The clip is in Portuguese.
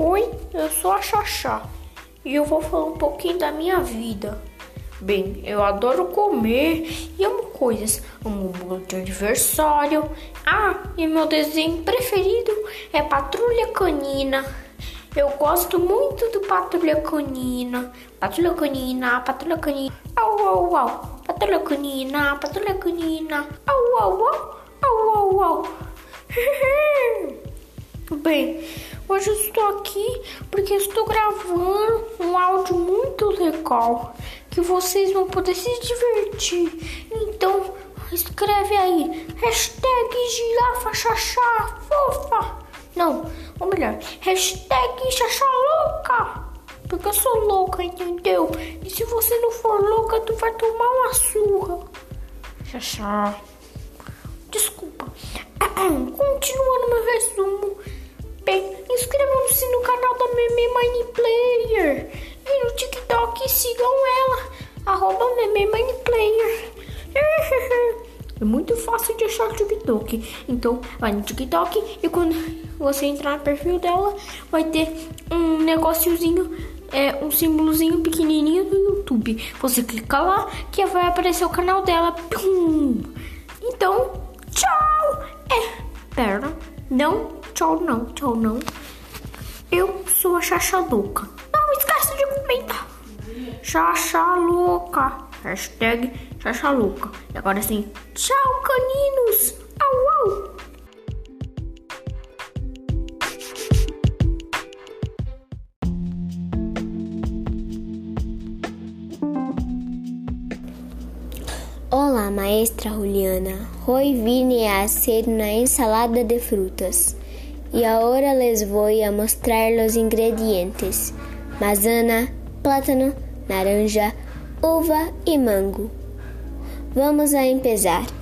Oi, eu sou a Xaxá e eu vou falar um pouquinho da minha vida. Bem, eu adoro comer e amo coisas. Amo bolo de aniversário. Ah, e meu desenho preferido é Patrulha Canina. Eu gosto muito do Patrulha Canina. Patrulha Canina, Patrulha Canina. Au, au, au. Patrulha Canina, Patrulha Canina. Au, au, au. Hoje estou aqui porque estou gravando um áudio muito legal que vocês vão poder se divertir. Então, escreve aí, hashtag girafa xaxá fofa. Não, ou melhor, hashtag xaxá louca. Porque eu sou louca, entendeu? E se você não for louca, tu vai tomar uma surra. Xaxá. Desculpa. Inscrevam-se no canal da Meme Mine Player. E no TikTok sigam ela. Arroba Meme Mine Player. É muito fácil de achar o TikTok. Então, vai no TikTok e quando você entrar no perfil dela, vai ter um negóciozinho, é, um símbolozinho pequenininho do YouTube. Você clica lá que vai aparecer o canal dela. Pum! Então, tchau! É, pera, não, tchau não, tchau não. Eu sou a Xaxa Louca. Não esquece de comentar. Xaxa Louca. Hashtag Xaxa Louca. E agora sim, tchau caninos. Au, au. Olá, maestra Juliana. Hoy vine a hacer una ensalada de frutas. Y ahora les voy a mostrar los ingredientes: manzana, plátano, naranja, uva y mango. Vamos a empezar.